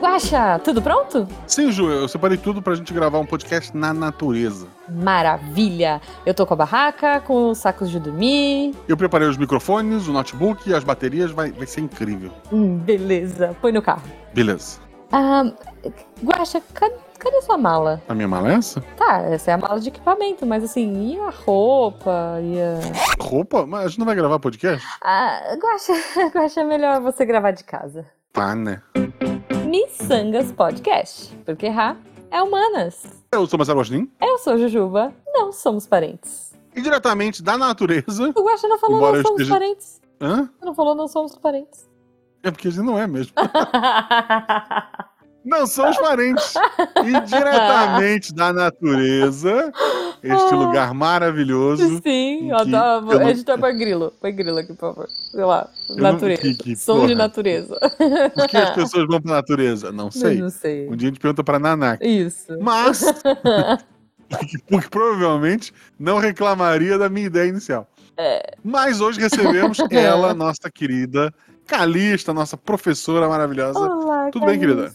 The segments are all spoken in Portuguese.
Guaxa, tudo pronto? Sim, Ju, eu separei tudo pra gente gravar um podcast na natureza. Maravilha! Eu tô com a barraca, com os sacos de dormir. Eu preparei os microfones, o notebook e as baterias, vai, vai ser incrível. Hum, beleza, põe no carro. Beleza. Ah, Guaxa, cadê, cadê sua mala? A minha mala é essa? Tá, essa é a mala de equipamento, mas assim, e a roupa? E a... Roupa? Mas a gente não vai gravar podcast? Ah, Guaxa, Guaxa, é melhor você gravar de casa. Tá, né? Missangas Podcast, porque errar é humanas. Eu sou Marcelo Agostinho. Eu sou Jujuba, não somos parentes. E diretamente da natureza. O Guaxa não falou não eu somos esteja- parentes. Hã? Não falou não somos parentes. É porque a gente não é mesmo. Não somos parentes. E diretamente da natureza, este lugar maravilhoso. Sim, em ó, que tá, eu não- editor põe grilo. Põe grilo aqui, por favor. Sei lá, não- natureza. que- que Som de porra. natureza. Por que as pessoas vão pra natureza? Não sei. Não sei. Um dia a gente pergunta pra Nanak. Isso. Mas, porque provavelmente não reclamaria da minha ideia inicial. É. Mas hoje recebemos ela, nossa querida Calista, nossa professora maravilhosa. Olá, Tudo bem, querida?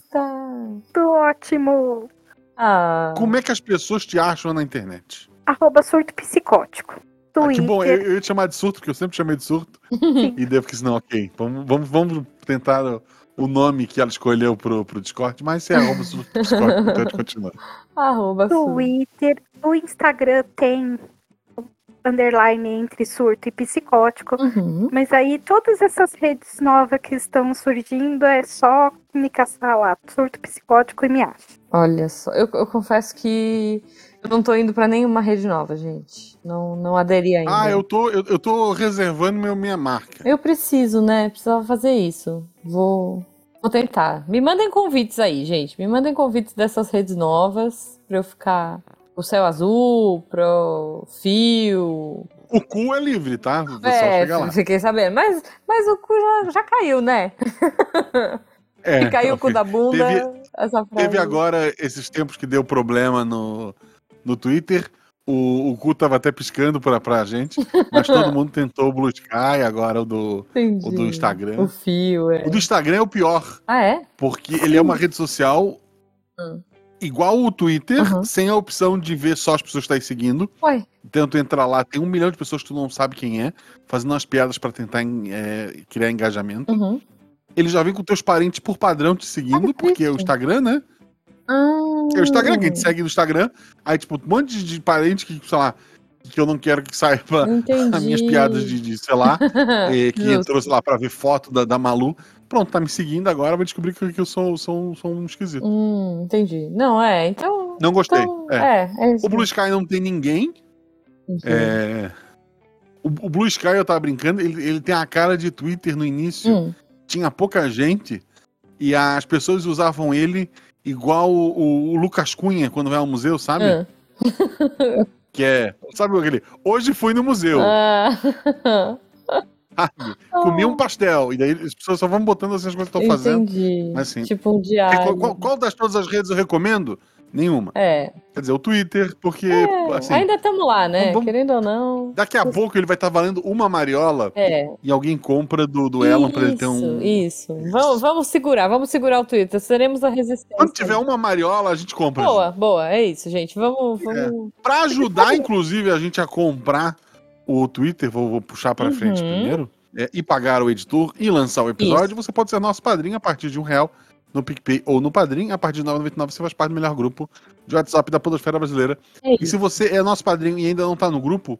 Tudo ótimo. Ah, Como é que as pessoas te acham na internet? Arroba surto psicótico. Ah, Twitter. que bom, eu, eu ia te chamar de surto, porque eu sempre chamei de surto. e devo que não, ok. Vamos, vamos, vamos tentar o, o nome que ela escolheu pro, pro Discord, mas é arroba surto psicótico, então a gente continua. arroba su. Twitter. O Instagram tem underline entre surto e psicótico. Uhum. Mas aí todas essas redes novas que estão surgindo é só me caçar lá, surto psicótico e me acha. Olha só, eu, eu confesso que eu não tô indo pra nenhuma rede nova, gente. Não, não aderi ainda. Ah, eu tô, eu, eu tô reservando meu, minha marca. Eu preciso, né? Precisava fazer isso. Vou, vou tentar. Me mandem convites aí, gente. Me mandem convites dessas redes novas pra eu ficar o céu azul, pro fio. O cu é livre, tá? O pessoal É, chega lá. fiquei sabendo. Mas, mas o cu já, já caiu, né? É, que caiu o cu da bunda. Teve- essa frase. Teve agora esses tempos que deu problema no, no Twitter. O, o cu tava até piscando pra, pra gente, mas todo mundo tentou o Blue Sky, agora o do, Entendi. o do Instagram. O fio, é. O do Instagram é o pior, Ah, é? porque ele é uma rede social Hum. Igual o Twitter, Uhum. sem a opção de ver só as pessoas que estão aí seguindo. Ué. Então tu entra lá, tem um milhão de pessoas que tu não sabe quem é, fazendo umas piadas pra tentar é, criar engajamento. Uhum. Ele já vem com teus parentes por padrão te seguindo, porque é o. Instagram, né? Ah, É o Instagram, que a gente segue no Instagram. Aí, tipo, um monte de parente que, sei lá, que eu não quero que saiba Entendi. as minhas piadas de, de sei lá, eh, que entrou, sei lá, pra ver foto da, da Malu. Pronto, tá me seguindo agora, vai descobrir que, que eu sou, sou, sou um esquisito. Hum, entendi. Não, é, então. Não gostei. então é. é, é. O Blue Sky não tem ninguém. É, O, o Blue Sky, eu tava brincando, ele, ele tem a cara de Twitter no início. Hum, Tinha pouca gente e as pessoas usavam ele igual o, o- Lucas Cunha quando vai ao museu, sabe? ah. Que é. Sabe aquele? Hoje fui no museu. Ah. sabe? Comi um pastel. E daí as pessoas só vão botando assim as coisas que estão fazendo. Entendi. Mas sim. Tipo um É, diário. qual, qual- das todas as redes eu recomendo? Nenhuma. É. Quer dizer, o Twitter, porque É, assim, Ainda estamos lá, né? vamos- Querendo ou não. daqui a pouco ele vai estar valendo uma mariola É. e alguém compra do, do Elon pra ele ter um. Isso, isso. Vamos, vamos segurar, vamos segurar o Twitter. Seremos a resistência. Quando tiver uma mariola, a gente compra. Boa, boa, é isso, gente. Vamos. vamos... Pra ajudar, inclusive, a gente a comprar o Twitter, vou, vou puxar frente Uhum. primeiro, é, e pagar o editor e lançar o episódio, você pode ser nosso padrinho a partir de um real no PicPay ou no Padrim. A partir de 9,99 você faz parte do melhor grupo de WhatsApp da Podosfera Brasileira. É E isso. se você é nosso padrinho e ainda não tá no grupo,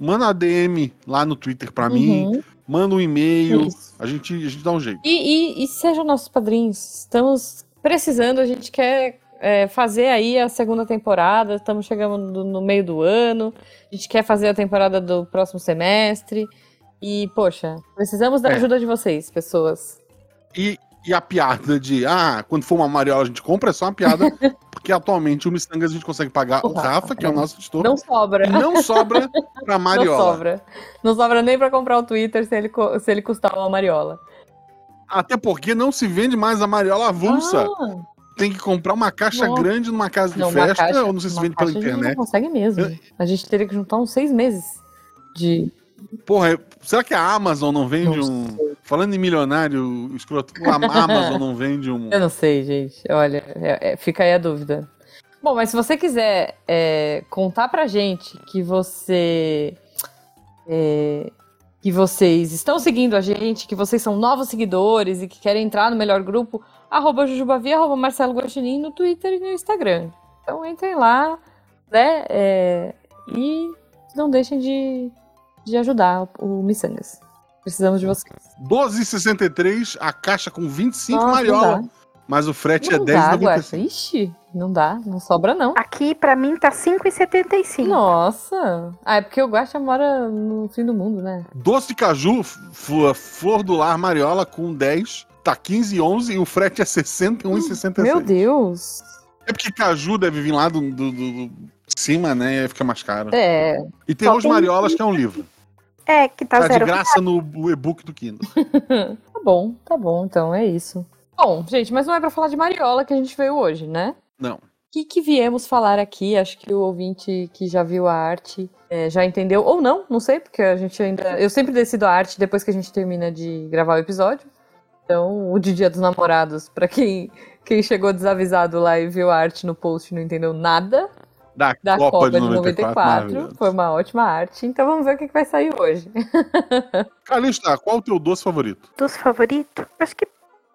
manda uma DM lá no Twitter mim, Uhum, manda um e-mail, isso. a gente, a gente dá um jeito. E, e, e sejam nossos padrinhos. Estamos precisando, a gente quer é, fazer aí a segunda temporada. Estamos chegando no, no meio do ano. A gente quer fazer a temporada do próximo semestre. E, poxa, precisamos da É. ajuda de vocês, pessoas. E, e a piada de, ah, quando for uma mariola a gente compra, é só uma piada, porque atualmente o Missangas a gente consegue pagar O o Rafa, Rafa, que é o nosso editor, Não sobra. não sobra pra Não mariola. sobra. Não sobra nem pra comprar o Twitter se ele, se ele custar uma mariola. Até porque não se vende mais a mariola avulsa. Ah, Tem que comprar uma caixa Nossa. grande numa casa de não, festa, caixa- ou não sei se vende pela caixa A gente internet. não consegue mesmo. A gente teria que juntar uns seis meses de. Porra, será que a Amazon não vende Não um, sei. Falando em milionário, escroto, a Amazon não vende um. Eu não sei, gente. Olha, é- é- fica aí a dúvida. Bom, mas se você quiser é, contar pra gente que você. é, que vocês estão seguindo a gente, que vocês são novos seguidores e que querem entrar no melhor grupo, arroba Jujubavi, arroba Marcelo Guaxinim no Twitter e no Instagram. Então entrem lá, né? é, e não deixem de, de ajudar o Missangas. Precisamos de vocês. 12,63, a caixa com 25 Nossa, mariola. Mas o frete dá. é Não dá, Guaxa. 10,95. Ixi, não dá, não sobra não. Aqui, pra mim, tá 5,75. Nossa! Ah, é porque o Guaxa mora no fim do mundo, né? Doce de caju, flor, flor do lar mariola com 10, tá 15,11 e o frete é 61,66. Meu Deus! É porque caju deve vir lá do, do, do- do cima, né? E aí fica mais caro. É, E tem os mariolas, que é um livro. É, que tá Tá de zero. graça no e-book do Kindle. tá bom, tá bom, então é isso. Bom, gente, mas não é pra falar de Mariola que a gente veio hoje, né? Não. O que, que viemos falar aqui? Acho que o ouvinte que já viu a arte é, já entendeu, ou não, não sei, porque a gente ainda. Eu sempre decido a arte depois que a gente termina de gravar o episódio. Então, o de Dia dos Namorados, pra quem, quem chegou desavisado lá e viu a arte no post e não entendeu nada Da, da Copa, de 94. 94, maravilhoso. foi uma ótima arte. Então, vamos ver o que, que vai sair hoje. Calista, qual o teu doce favorito? Dos favoritos, acho que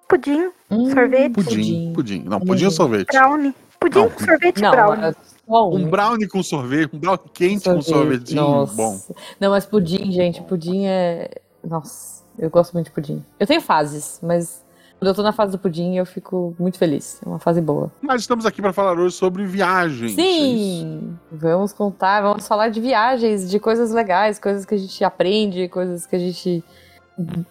pudim, Hum, Sorvete. Pudim. Pudim. Não, Pudim. ou sorvete? brownie. Pudim, Não, sorvete Não, brownie. é só Um brownie com sorvete, um brownie quente com sorvetinho. Nossa. Bom. Não, mas pudim, gente, pudim é. Nossa, eu gosto muito de pudim. Eu tenho fases, mas quando eu tô na fase do pudim, eu fico muito feliz. É uma fase boa. Mas estamos aqui para falar hoje sobre viagens. é? Sim! Vamos contar, vamos falar de viagens, de coisas legais, coisas que a gente aprende, coisas que a gente,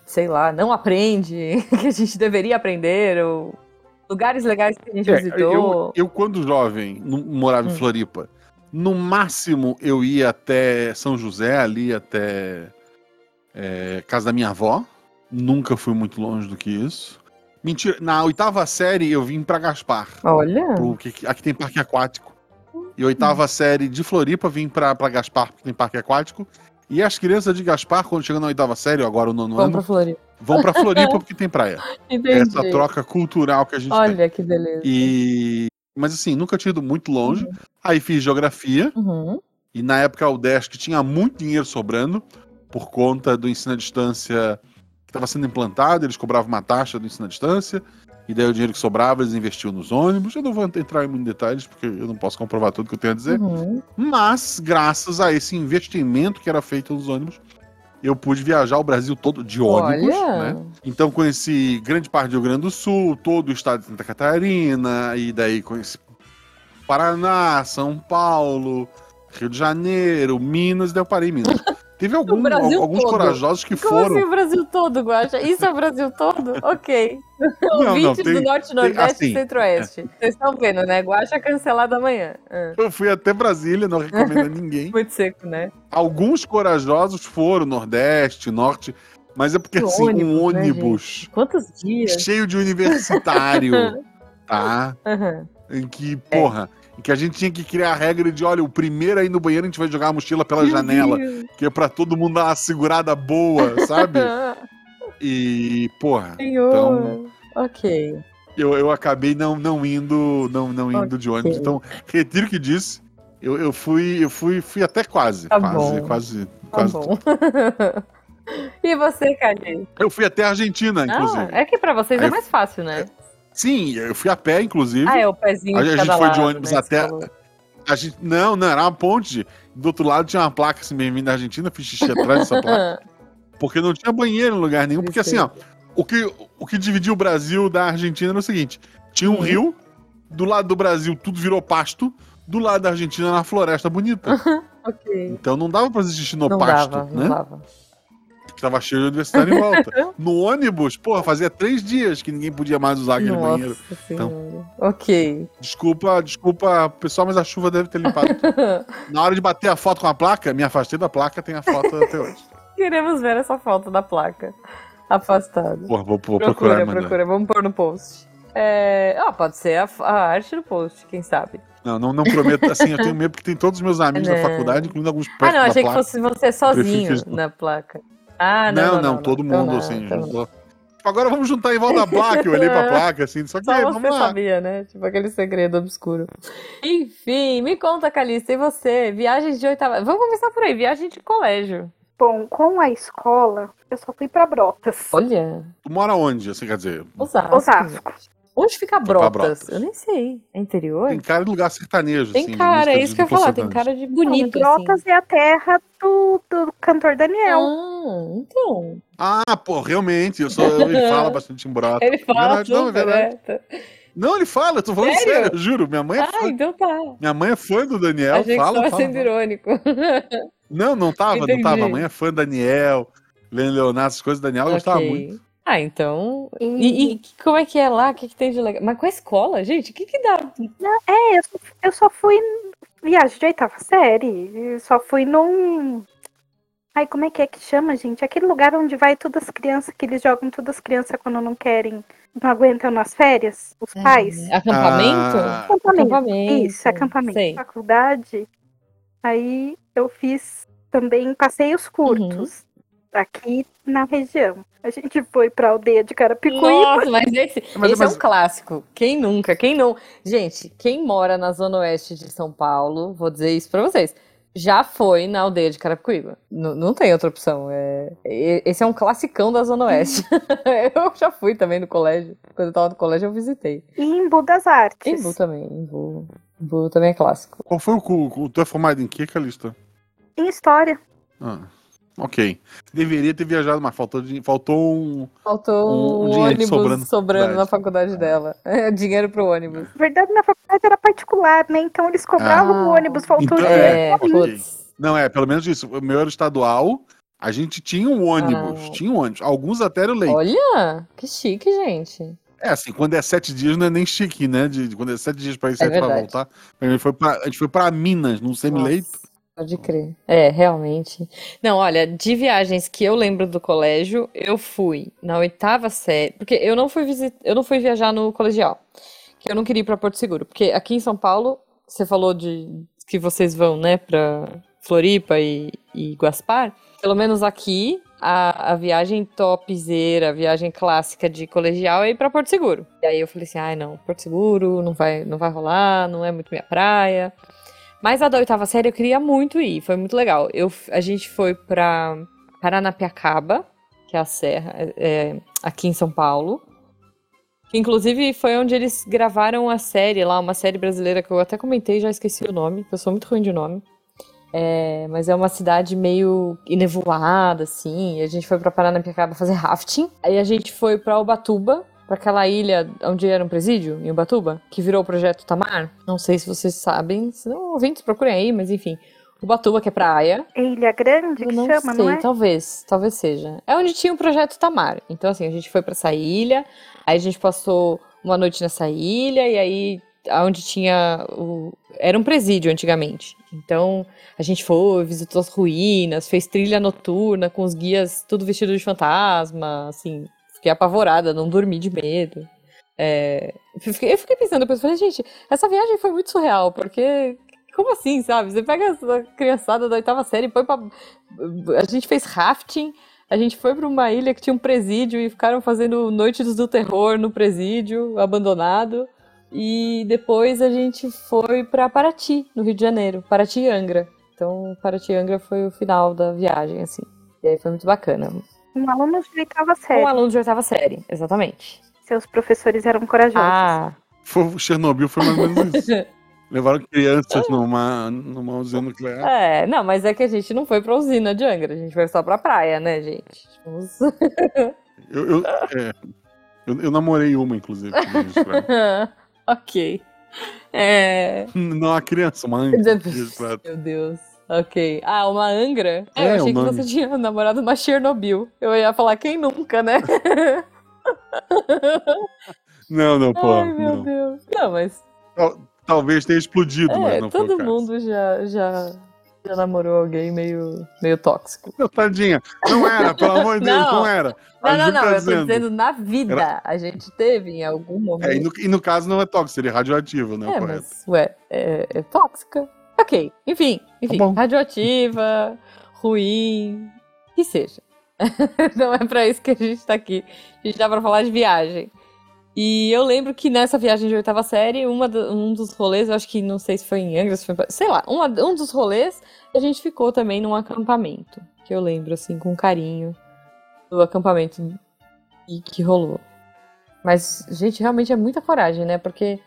sei lá, não aprende, que a gente deveria aprender, ou lugares legais que a gente É, visitou. eu, eu, quando jovem, morava em Hum. Floripa, no máximo eu ia até São José, ali até é, casa da minha avó. Nunca fui muito longe do que isso. Mentira, na oitava série eu vim pra Gaspar. Olha! pro- que- aqui tem parque aquático. E oitava série de Floripa vim pra, pra Gaspar, porque tem parque aquático. E as crianças de Gaspar, quando chegam na oitava série, agora o nono pra ano, Floripa. vão pra Floripa porque tem praia. Entendi. Essa troca cultural que a gente tem. Olha que beleza. E... Mas assim, nunca tinha ido muito longe. Aí fiz geografia. Uhum. E na época a UDESC tinha muito dinheiro sobrando por conta do ensino à distância que estava sendo implantado. Eles cobravam uma taxa do ensino à distância. E daí o dinheiro que sobrava eles investiam nos ônibus. Eu não vou entrar em muitos detalhes porque eu não posso comprovar tudo que eu tenho a dizer. Uhum. Mas, graças a esse investimento que era feito nos ônibus, eu pude viajar o Brasil todo de ônibus, Olha. né? Então conheci grande parte do Rio Grande do Sul, todo o estado de Santa Catarina, e daí conheci Paraná, São Paulo, Rio de Janeiro, Minas, daí eu parei em Minas. Teve algum- alguns todo. corajosos que Como foram. assim o Brasil todo, Guaxa? Isso é o Brasil todo? Ok. Não, Ouvintes tem- do Norte, Nordeste assim, e Centro-Oeste. Vocês estão vendo, né? Guaxa cancelado amanhã. Ah, Eu fui até Brasília, não recomendo a ninguém. muito seco, né? Alguns corajosos foram, Nordeste, Norte, mas é porque Que assim, um ônibus, né, ônibus Quantos dias? cheio de universitário, tá? Aham. Em que, É. em que a gente tinha que criar a regra de, olha, o primeiro aí no banheiro a gente vai jogar a mochila pela Meu janela, Deus. que é pra todo mundo dar uma segurada boa, sabe? E, porra, Senhor. Então- Ok. eu, eu acabei não, não indo, não, não indo de ônibus. Então, retiro o que disse. Eu, eu fui, eu fui, fui até quase, Tá quase, bom. quase, Tá quase. bom. e você, Cadê? Eu fui até a Argentina, inclusive. Ah, é que pra vocês é Aí- mais fácil, né? Sim, eu fui a pé, inclusive. Ah, é o pezinho A de gente foi de ônibus né, até-. A gente, não, não, era uma ponte. Do outro lado tinha uma placa assim, bem-vindo da Argentina, fiz xixi atrás dessa placa. Porque não tinha banheiro em lugar nenhum. Porque assim, ó, o que, o que dividia o Brasil da Argentina era o seguinte: tinha um Uhum. rio, do lado do Brasil tudo virou pasto, do lado da Argentina era uma floresta bonita. Ok. Então não dava pra xixi no Não pasto, dava, né? não dava. Que tava cheio de universitário em volta. No ônibus, porra, fazia três dias que ninguém podia mais usar aquele Nossa banheiro. senhora. Então. Ok. Desculpa, desculpa, pessoal, mas a chuva deve ter limpado. Na hora de bater a foto com a placa, me afastei da placa, tem a foto até hoje. Queremos ver essa foto da placa. Afastada. Porra, vou, vou procura, procurar, mano. procura. Vamos pôr no post. É... Ah, pode ser a, a arte do post, quem sabe. Não, não, não prometo. Assim, eu tenho medo porque tem todos os meus amigos Não. da faculdade, incluindo alguns Ah, perto não, da achei que fosse você sozinho na placa. Ah, não. Não, não, todo então mundo, não, assim, então não. juntou. Agora vamos juntar em volta da placa. Eu olhei pra placa, assim, só que Só vamos você lá. sabia, né? Tipo aquele segredo obscuro. Enfim, me conta, Calista, e você? Viagens de oitava. Vamos começar por aí, viagem de colégio. Bom, com a escola, eu só fui pra Brotas. Olha, Tu mora onde, assim, quer dizer? Osasco. Osasco. Onde fica Brotas? Brotas. Eu nem sei. É interior? Tem cara de lugar sertanejo, Tem assim. cara, é isso que eu ia falar. Tem cara de bonito, Brotas assim. é a terra do, do cantor Daniel. Ah, então. Ah, pô, realmente, eu sou, ele fala bastante em brota. Ele fala Verdade, não, é verdade. né? Não, ele fala, eu tô falando Sério? sério, eu juro. Minha mãe é Ah, fã. então tá. Minha mãe é fã do Daniel, Achei que fala, estava fala, sendo fala. irônico. Não, não tava, não Entendi. tava. A mãe é fã do Daniel, Leonardo, essas coisas, Daniel eu gostava muito. Ah, então. E, E, e como é que é lá? O que, que tem de legal? Mas com a escola, gente, o que, que dá? é, eu, só- eu só fui em viagem de oitava série. Eu só fui num. Ai, como é que é que chama, gente? Aquele lugar onde vai todas as crianças, que eles jogam todas as crianças quando não querem, não aguentam nas férias, os pais. Acampamento? Ah, Acampamento. Acampamento. Isso, acampamento. Sei. Faculdade. Aí eu fiz também passeios curtos. Aqui na região. A gente foi pra aldeia de Carapicuíba. Nossa, mas esse, Mas- esse é mas- um clássico. Quem nunca? Quem não? Gente, quem mora na zona oeste de São Paulo, vou dizer isso pra vocês, já foi na aldeia de Carapicuíba. N- não tem outra opção. É, esse é um classicão da zona oeste. eu já fui também no colégio. Quando eu tava no colégio, eu visitei. E em Bu das Artes. Embu também. Embu, Embu também é clássico. Qual foi o? Tu é formado em que, Calista? Em história. Ah, ok. Deveria ter viajado, mas faltou, faltou um. Faltou Um- um dinheiro ônibus sobrando sobrando, na na faculdade dela. É, dinheiro pro ônibus. Na verdade, minha faculdade era particular, né? Então eles cobravam Ah. o ônibus, faltou Então, dinheiro. É, ok. putz. Não, é, pelo menos isso. O meu era estadual, a gente tinha um ônibus. Ah. Tinha um ônibus. Alguns até eram leite. Olha, que chique, gente. É, assim, quando é sete dias não é nem chique, né? De, de- quando é sete dias pra ir, sete pra verdade. voltar. A gente foi pra, a gente foi pra Minas, num semi-leito. Nossa, Pode crer. É, realmente. Não, olha, de viagens que eu lembro do colégio, eu fui na oitava série, porque eu não fui visit... eu não fui viajar no colegial, que eu não queria ir para Porto Seguro, porque aqui em São Paulo, você falou de que vocês vão, né, para Floripa e, e Guaspar, pelo menos aqui a, a viagem topzera, a viagem clássica de colegial é ir para Porto Seguro. E aí eu falei assim, ai não, Porto Seguro não vai, não vai rolar, não é muito minha praia. Mas a da oitava série eu queria muito ir, foi muito legal. Eu, a gente foi pra Paranapiacaba, que é a serra, é, é, aqui em São Paulo. Inclusive foi onde eles gravaram a série lá, uma série brasileira que eu até comentei, já esqueci o nome, eu sou muito ruim de nome. É, mas é uma cidade meio enevoada, assim. A gente foi pra Paranapiacaba fazer rafting. Aí a gente foi pra Ubatuba, pra aquela ilha onde era um presídio, em Ubatuba, que virou o Projeto Tamar. Não sei se vocês sabem, se não, ouvintes, procurem aí, mas enfim. Ubatuba, que é praia. Ilha Grande que não chama, sei, não é? talvez, talvez seja. É onde tinha o Projeto Tamar. Então, assim, a gente foi pra essa ilha, aí a gente passou uma noite nessa ilha, e aí onde tinha o... Era um presídio antigamente. Então, a gente foi, visitou as ruínas, fez trilha noturna com os guias tudo vestido de fantasma, assim, fiquei apavorada, não dormi de medo. É, eu, fiquei, pensando, depois falei, gente, essa viagem foi muito surreal, porque como assim, sabe? Você pega essa criançada da oitava série e põe pra. A gente fez rafting, a gente foi pra uma ilha que tinha um presídio e ficaram fazendo noites do terror no presídio, abandonado. E depois a gente foi pra Paraty, no Rio de Janeiro, Paraty e Angra. Então, Paraty e Angra foi o final da viagem, assim. E aí foi muito bacana. Um aluno de oitava série. Um aluno de oitava série, exatamente. Seus professores eram corajosos. Ah, Foi, Chernobyl foi mais ou menos isso. Levaram crianças numa, numa usina nuclear. é, não, mas é que a gente não foi pra usina de Angra, a gente foi só pra praia, né, gente? Vamos- Eu, eu, é, eu, eu namorei uma, inclusive. ok. É. Não a criança, uma. Meu Deus. Ok. Ah, uma Angra? É, É, eu achei que você tinha namorado uma Chernobyl. Eu ia falar quem nunca, né? Não, não, pô. Ai, meu não. Deus. Não, mas Tal- Talvez tenha explodido, é, mas não foi todo mundo já, já, já namorou alguém meio, meio tóxico. Não, tadinha. Não era, pelo amor de Deus, Não. não, era. Não, não, não, tá eu tô dizendo. dizendo na vida. A gente teve em algum momento. É, e, no, e no caso não é tóxico, seria radioativo, né? É, correto. mas, ué, é, é tóxica. Ok, enfim, enfim, Tá radioativa, ruim, que seja. não é pra isso que a gente tá aqui. A gente dá pra falar de viagem. E eu lembro que nessa viagem de oitava série, uma do, um dos rolês, eu acho que não sei se foi em Angra, se foi, sei lá, uma, um dos rolês, a gente ficou também num acampamento. Que eu lembro, assim, com carinho do acampamento e que rolou. Mas, gente, realmente é muita coragem, né? Porque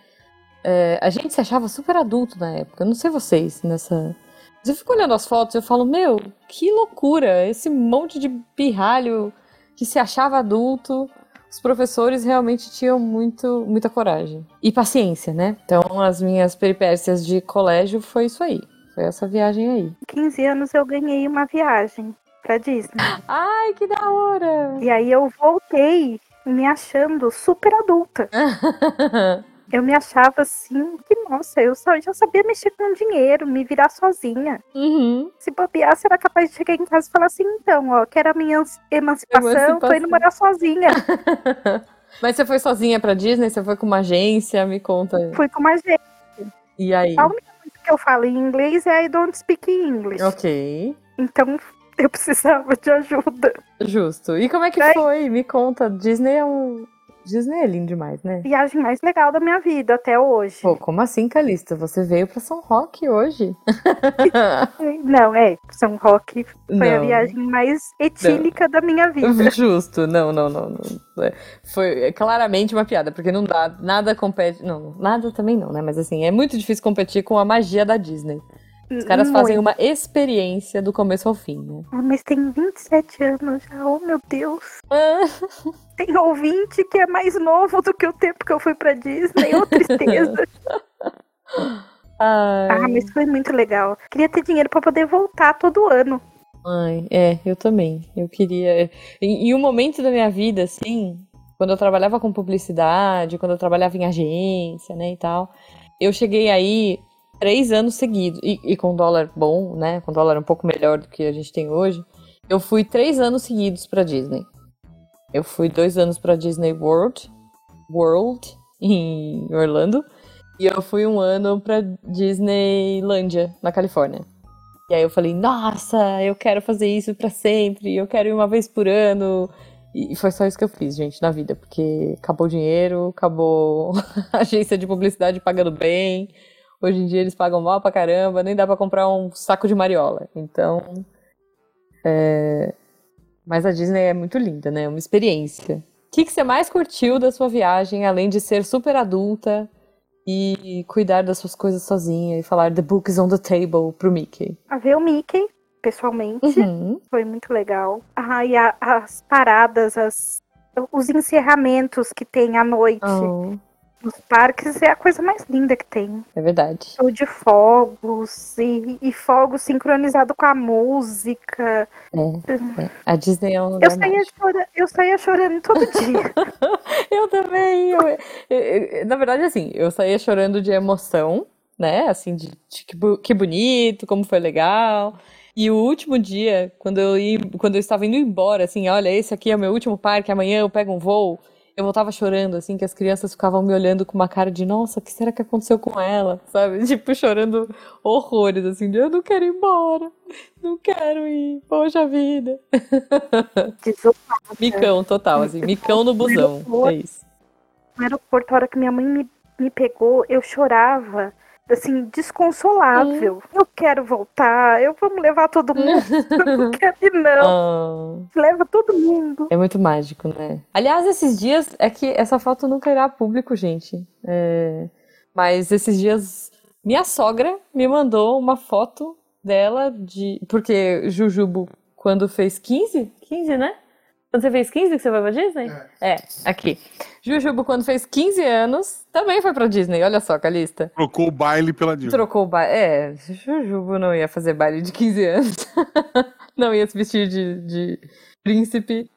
é, a gente se achava super adulto na época. Eu não sei vocês nessa. Mas eu fico olhando as fotos e eu falo, meu, que loucura! Esse monte de pirralho que se achava adulto. Os professores realmente tinham muito, muita coragem. E paciência, né? Então, as minhas peripécias de colégio foi isso aí. Foi essa viagem aí. 15 anos eu ganhei uma viagem pra Disney. Ai, que da hora! E aí eu voltei me achando super adulta. Eu me achava assim, que nossa, eu só, já sabia mexer com dinheiro, me virar sozinha. Uhum. Se bobear, será capaz de chegar em casa e falar assim, então, ó, quero a minha emancipação, Emancipação. tô indo morar sozinha. Mas você foi sozinha pra Disney? Você foi com uma agência? Me conta. Fui com uma gente. E aí? A única coisa que eu falo em inglês é I don't speak English. Ok. Então eu precisava de ajuda. Justo. E como é que Daí- foi? Me conta. Disney é um. Disney é lindo demais, né? Viagem mais legal da minha vida até hoje. Pô, como assim, Calista? Você veio pra São Roque hoje? Não, é, São Roque foi a Não. viagem mais etílica da minha vida. Justo, não, não, não, não. É, Foi é claramente uma piada, porque não dá, nada compete, não, nada também não, né? Mas assim, é muito difícil competir com a magia da Disney. Os caras fazem Muito. uma experiência do começo ao fim, né? Ah, Mas tem 27 anos já, oh meu Deus. Ah, Tem ouvinte que é mais novo do que o tempo que eu fui pra Disney, ô tristeza. ai, ah, mas foi muito legal. Queria ter dinheiro pra poder voltar todo ano. ai, é, eu também. Eu queria. Em, em um momento da minha vida, assim, quando eu trabalhava com publicidade, quando eu trabalhava em agência, né, e tal, eu cheguei aí três anos seguidos, e, e com dólar bom, né, com dólar um pouco melhor do que a gente tem hoje, eu fui três anos seguidos pra Disney. Eu fui dois anos pra Disney World, World, em Orlando, e eu fui um ano pra Disneylândia, na Califórnia. E aí eu falei, nossa, eu quero fazer isso pra sempre, eu quero ir uma vez por ano. E foi só isso que eu fiz, gente, na vida, porque acabou o dinheiro, acabou a agência de publicidade pagando bem. Hoje em dia eles pagam mal pra caramba, nem dá pra comprar um saco de mariola. Então. é, Mas a Disney é muito linda, né? É uma experiência. O que, que você mais curtiu da sua viagem, além de ser super adulta e cuidar das suas coisas sozinha e falar The book is on the table pro Mickey? A ver o Mickey, pessoalmente, Uhum. foi muito legal. Ah, e a- as paradas, as, os encerramentos que tem à noite Oh, nos parques é a coisa mais linda que tem. é verdade. Show de fogos e, e fogos sincronizado com a música. É, é. A Disney é um lugar Eu saía, chora, eu saía chorando todo dia. Eu também. eu- eu- na verdade, assim, eu saía chorando de emoção, né? Assim, de, de que, que bonito, como foi legal. E o último dia, quando eu, ia, quando eu estava indo embora, assim, olha, esse aqui é o meu último parque, amanhã eu pego um voo. Eu voltava chorando, assim, que as crianças ficavam me olhando com uma cara de, nossa, o que será que aconteceu com ela? Sabe? Tipo, chorando horrores, assim, de eu não quero ir embora, não quero ir, poxa vida. Desolada. Micão total, assim, micão no busão. É isso. No aeroporto, a hora que minha mãe me, me pegou, eu chorava. Assim, desconsolável. Hum. Eu quero voltar, eu vou levar todo mundo. eu não quero ir, não. Ah, Leva todo mundo. é muito mágico, né? Aliás, esses dias é que essa foto nunca irá a público, gente. É, Mas esses dias minha sogra me mandou uma foto dela de. Porque Jujubo, quando fez 15? 15, né? Quando você fez 15 que você foi pra Disney? É, aqui. Jujubo, quando fez 15 anos, também foi pra Disney. Olha só, Calista. Trocou o baile pela Disney. Trocou o baile. É, Jujubo não ia fazer baile de 15 anos. não ia se vestir de, de príncipe.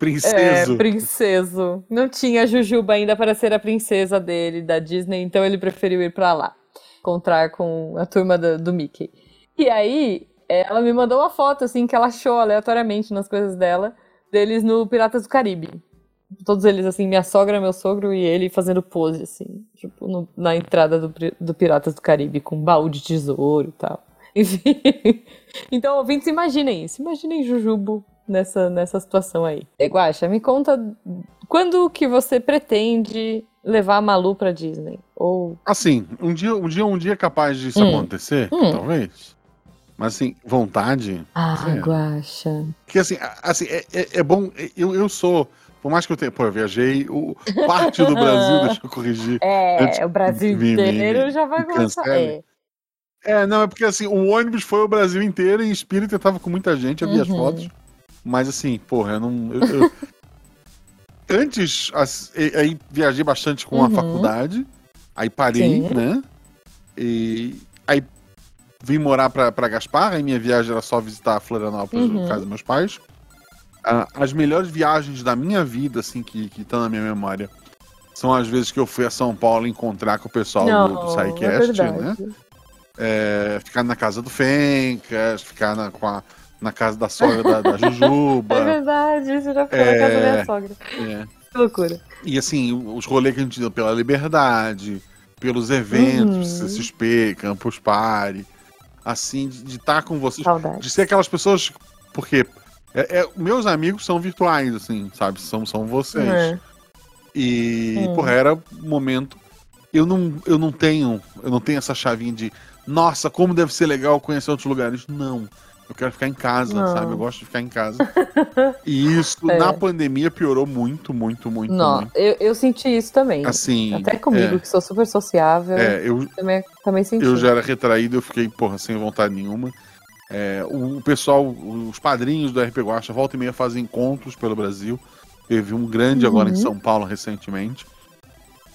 Princeso. É, princeso. Não tinha Jujuba ainda para ser a princesa dele, da Disney, então ele preferiu ir pra lá. Encontrar com a turma do, do Mickey. E aí, ela me mandou uma foto, assim, que ela achou aleatoriamente nas coisas dela, deles no Piratas do Caribe. Todos eles, assim, minha sogra, meu sogro e ele fazendo pose, assim, tipo, no- na entrada do, do Piratas do Caribe, com um baú de tesouro e tal. Enfim. Então, ouvintes, imaginem isso. Imaginem Jujubo nessa, nessa situação aí. Guaxa, me conta quando que você pretende levar a Malu pra Disney? Ou... Assim, um dia, um dia, um dia é capaz disso Hum. acontecer, Hum. talvez. Mas assim, vontade. Ah, É. Guaxa. Porque assim, a- assim é, é- é bom. Eu, eu sou. Por mais que eu tenha. Pô, eu viajei. O, parte do Brasil, deixa eu corrigir. É, Antes o Brasil me- inteiro me- já vai cancele. É. É, não, é porque assim, o ônibus foi o Brasil inteiro, em espírito eu tava com muita gente, eu vi as Uhum. fotos. Mas assim, porra, eu não. eu- eu- Antes, as- aí viajei bastante com a Uhum. faculdade, aí parei, Sim. né? E aí vim morar pra, pra Gaspar, aí minha viagem era só visitar Florianópolis, Uhum. no caso dos meus pais. Ah, as melhores viagens da minha vida, assim, que estão na minha memória, são as vezes que eu fui a São Paulo encontrar com o pessoal do, do Não, é SciCast, né? É, ficar na casa do Fencas, ficar na, com a- na casa da sogra da, da Jujuba. É verdade, você já foi na É. casa da minha sogra. é. Que loucura. E assim, os rolês que a gente deu pela liberdade, pelos eventos, Uhum. CCXP, Campus Party, assim, de estar com vocês, Saudade. de ser aquelas pessoas, porque é- é- meus amigos são virtuais, assim, sabe? São, são vocês. É. E, Hum. porra, era um momento. Eu não, eu não tenho. Eu não tenho essa chavinha de nossa, como deve ser legal conhecer outros lugares. Não. Eu quero ficar em casa, Não. sabe? Eu gosto de ficar em casa. e isso É. na pandemia piorou muito, muito, muito, Não, muito. eu, eu senti isso também. Assim. Até comigo, que sou super sociável, É, é, eu, também, também senti. eu já era retraído, eu fiquei, porra, sem vontade nenhuma. É, o, pessoal, os padrinhos do RP Guacha, volta e meia fazem encontros pelo Brasil. Teve um grande agora em Uhum. São Paulo recentemente.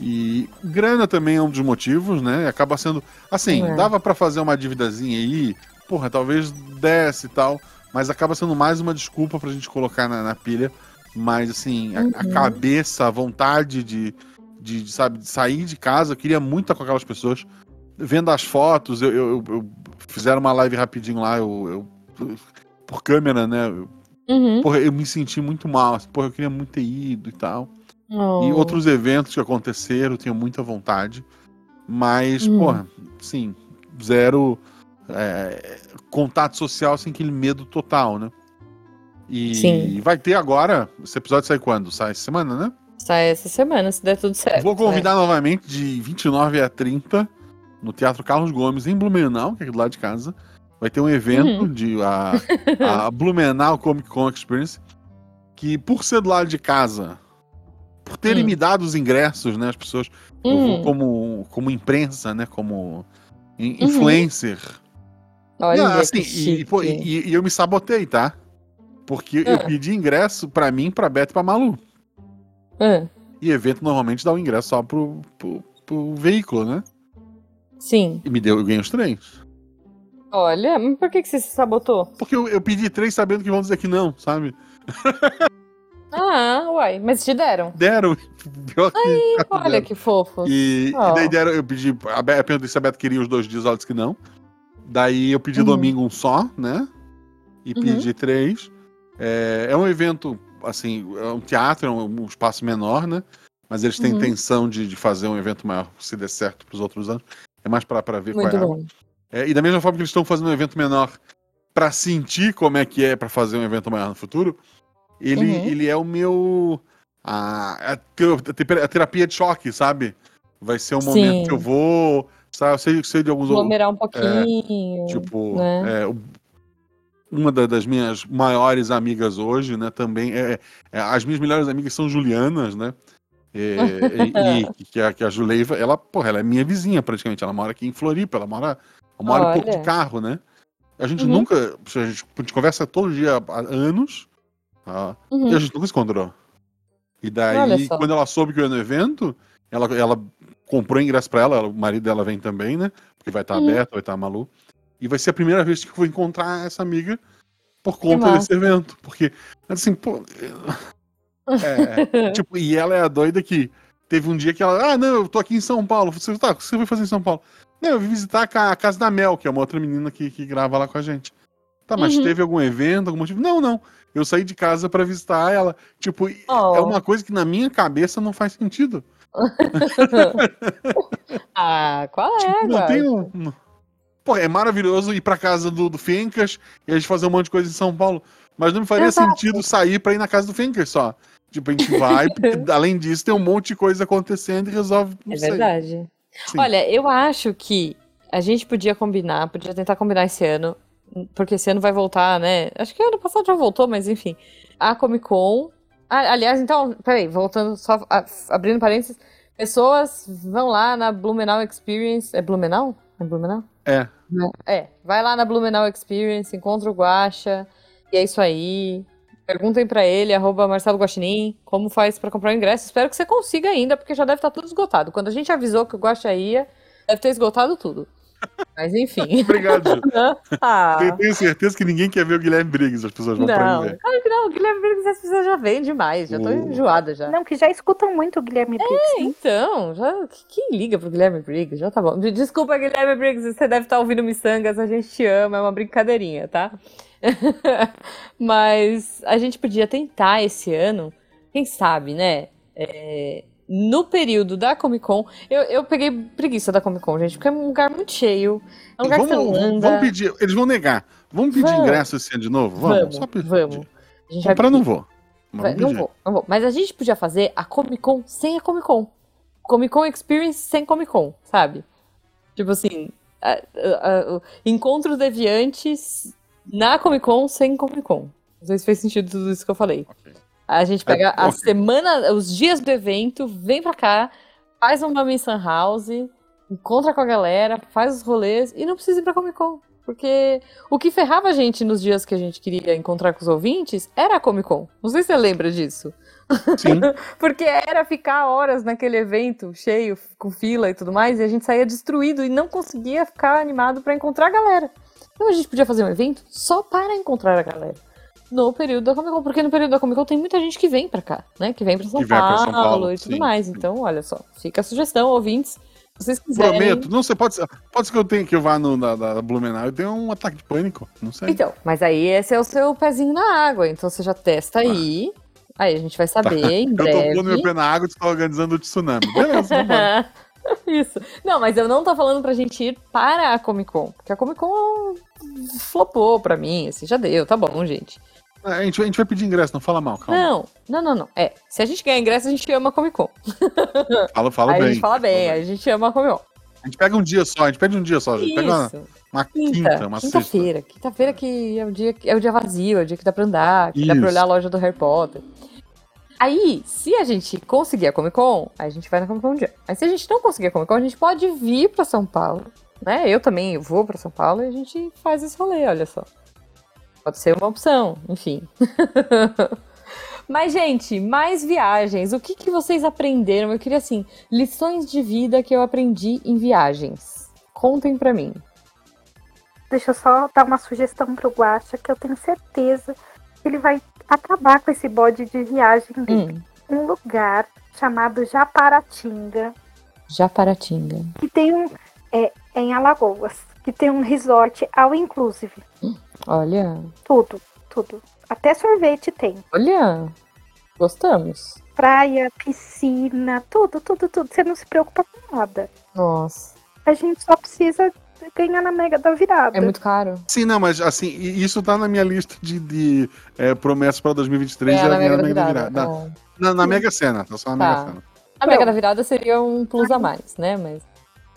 E grana também é um dos motivos, né? Acaba sendo. Assim, É. dava pra fazer uma dívidazinha aí, porra, talvez desse e tal, mas acaba sendo mais uma desculpa pra gente colocar na, na pilha. Mas, assim, a, a Uhum. cabeça, a vontade de, de, de, sabe, de sair de casa, eu queria muito estar com aquelas pessoas. Vendo as fotos, eu, eu, eu- fizeram uma live rapidinho lá, eu, eu- por câmera, né? Eu, Uhum. porra, eu me senti muito mal. assim, Porra, eu queria muito ter ido e tal. E Oh. outros eventos que aconteceram, eu tenho muita vontade. Mas, Hum. porra, sim, zero é, contato social sem aquele medo total, né? E Sim. vai ter agora. Esse episódio sai quando? Sai essa semana, né? Sai essa semana, se der tudo certo. Vou convidar novamente de 29 a 30 no Teatro Carlos Gomes, em Blumenau, que é aqui do lado de casa. Vai ter um evento Uhum. de a, a Blumenau Comic Con Experience, que por ser do lado de casa, por terem Hum. me dado os ingressos, né, as pessoas, eu Hum, vou como, como imprensa, né, como Uhum. influencer. Olha Não, assim, e, pô, e- e eu me sabotei, tá? Porque eu Ah. pedi ingresso pra mim, pra Beto e pra Malu. Ah, E evento normalmente dá o ingresso só pro, pro, pro veículo, né? sim. E me deu, eu ganhei os três. Olha, mas por que, que você se sabotou? Porque eu, eu pedi três sabendo que vão dizer que não, sabe? Ah, uai, mas te deram. Deram. Pior que. Olha deram. que fofo. E, Oh. e daí deram, eu pedi. A Be- eu perguntei se a Beto queria os dois dias, ela disse que não. Daí eu pedi Uhum. domingo um só, né? E Uhum. pedi três. É, é um evento, assim, é um teatro, é um, um espaço menor, né? Mas eles têm Uhum. intenção de, de fazer um evento maior, se der certo pros outros anos. É mais pra ver Muito qual é. bom. É, e da mesma forma que eles estão fazendo um evento menor pra sentir como é que é pra fazer um evento maior no futuro, ele, Uhum. ele é o meu. A, a a terapia de choque, sabe? Vai ser um Sim. momento que eu vou. Sabe, eu sei, sei de alguns outros. Aglomerar um pouquinho. Tipo, né? é, uma da- das minhas maiores amigas hoje, né? Também. É, é, as minhas melhores amigas são Julianas, né? É, e, e que, a, que a Juleiva, ela, porra, ela é minha vizinha praticamente. Ela mora aqui em Floripa, ela mora, ela mora um pouco de carro, né? A gente Uhum. nunca. A gente, a gente conversa todo dia há anos. tá? Uhum. E a gente nunca se encontrou. E daí, quando ela soube que eu ia no evento, ela, ela comprou ingresso pra ela, o marido dela vem também, né? Porque vai estar Uhum. aberto, vai estar a Malu. E vai ser a primeira vez que eu vou encontrar essa amiga por conta desse evento. Porque, assim, pô. É, tipo, e ela é a doida que teve um dia que ela, ah, não, eu tô aqui em São Paulo. Você tá, o que você vai fazer em São Paulo? Não, eu vim visitar a ca- a casa da Mel, que é uma outra menina que, que grava lá com a gente. Tá, mas Uhum. teve algum evento, algum motivo? Não, não. Eu saí de casa pra visitar ela. Tipo, Oh. é uma coisa que na minha cabeça não faz sentido. ah, qual é, Tipo, não tem um. Pô, é maravilhoso ir pra casa do, do Fencas e a gente fazer um monte de coisa em São Paulo. Mas não me faria Exato. sentido sair pra ir na casa do Fenker só. Tipo, a gente vai, porque além disso tem um monte de coisa acontecendo e resolve. É sei. verdade. Sim. Olha, eu acho que a gente podia combinar, podia tentar combinar esse ano, porque esse ano vai voltar, né? Acho que ano passado já voltou, mas enfim. A Comic Con. Ah, aliás, então, peraí, voltando, só a- abrindo parênteses. Pessoas vão lá na Blumenau Experience. É Blumenau? É Blumenau? É. É, vai lá na Blumenau Experience, encontra o Guaxa, e é isso aí. Perguntem pra ele, arroba Marcelo Guaxinim, como faz pra comprar o ingresso. Espero que você consiga ainda, porque já deve estar tudo esgotado. Quando a gente avisou que o Guaxa ia, deve ter esgotado tudo. Mas enfim. Obrigado, Ju. ah, Eu tenho certeza que ninguém quer ver o Guilherme Briggs, as pessoas vão pra não, ele ver. claro que não. O Guilherme Briggs as pessoas já vêm demais, já tô enjoada já. Não, que já escutam muito o Guilherme Briggs. né? Então, já, quem liga pro Guilherme Briggs? Já tá bom. Desculpa, Guilherme Briggs, você deve estar ouvindo Missangas, a gente te ama, é uma brincadeirinha, tá? Mas a gente podia tentar esse ano, quem sabe, né? É, no período da Comic Con, eu, eu peguei preguiça da Comic Con, gente, porque é um lugar muito cheio, é um lugar que você não Vamos, anda. vamos pedir, eles vão negar. Vamos pedir Vamos. ingresso esse ano de novo? Vamos, Vamos, só pedir. vamos. Vai Comprar não vou. Vai- vamos não vou, não vou. Mas a gente podia fazer a Comic Con sem a Comic Con. Comic Con Experience sem Comic Con, sabe? Tipo assim, a- a- a- encontros deviantes na Comic Con sem Comic Con. Não sei se fez sentido tudo isso que eu falei. Ok. A gente pega a ok. semana, os dias do evento, vem pra cá, faz uma Mason House, encontra com a galera, faz os rolês e não precisa ir pra Comic Con. Porque o que ferrava a gente nos dias que a gente queria encontrar com os ouvintes era a Comic Con. Não sei se você lembra disso. Sim. Porque era ficar horas naquele evento cheio, com fila e tudo mais, e a gente saía destruído e não conseguia ficar animado pra encontrar a galera. Então a gente podia fazer um evento só para encontrar a galera. No período da Comic Con, porque no período da Comic Con tem muita gente que vem pra cá, né? Que vem pra São, São Paulo, e tudo sim, mais. sim. Então, olha só, fica a sugestão, ouvintes. Se vocês quiserem. Prometo. Não sei, pode ser, pode ser que eu tenha que eu vá no, da, da Blumenau e tenha um ataque de pânico. Não sei. Então, mas aí esse é o seu pezinho na água, então você já testa aí. Aí a gente vai saber em Tá. eu breve. tô pondo meu pé na água e estou organizando o tsunami. Beleza. Isso. Não, mas eu não tô falando pra gente ir para a Comic Con. Porque a Comic Con flopou pra mim, assim, já deu, tá bom, gente. A gente, a gente vai pedir ingresso, não fala mal, calma. Não, não, não, não. É, se a gente ganhar ingresso, a gente ama a Comic Con. Fala, fala aí bem. a gente fala bem, a gente ama a Comic Con. A gente pega um dia só, a gente pede um dia só. A gente pega uma, Isso. uma Quinta, quinta, uma sexta. quinta-feira. Quinta-feira que é o dia é o dia vazio, é o dia que dá pra andar, que dá pra Isso. olhar a loja do Harry Potter. Aí, se a gente conseguir a Comic Con, a gente vai na Comic Con um dia. Mas se a gente não conseguir a Comic Con, a gente pode vir pra São Paulo, né? Eu também vou pra São Paulo e a gente faz esse rolê, olha só. Pode ser uma opção, enfim. Mas, gente, mais viagens. O que, que vocês aprenderam? Eu queria, assim, lições de vida que eu aprendi em viagens. Contem pra mim. Deixa eu só dar uma sugestão pro Guaxa, que eu tenho certeza que ele vai acabar com esse bode de viagem dele. Hum, Um lugar chamado Japaratinga, Japaratinga. que tem um. É, é em Alagoas, que tem um resort all inclusive. Olha, Tudo, tudo. Até sorvete tem. olha. Gostamos. Praia, piscina, tudo, tudo, tudo. Você não se preocupa com nada. Nossa. A gente só precisa ganhar na mega da virada. É muito caro. Sim, não, mas assim, e- isso tá na minha lista de, de é, promessas para 2023 É, na ganhar Mega na da Mega da Virada. Virada. Ó. Na, na Mega Sena, tá só na Tá. Mega Sena. A Mega da Virada seria um plus a mais, né? Mas.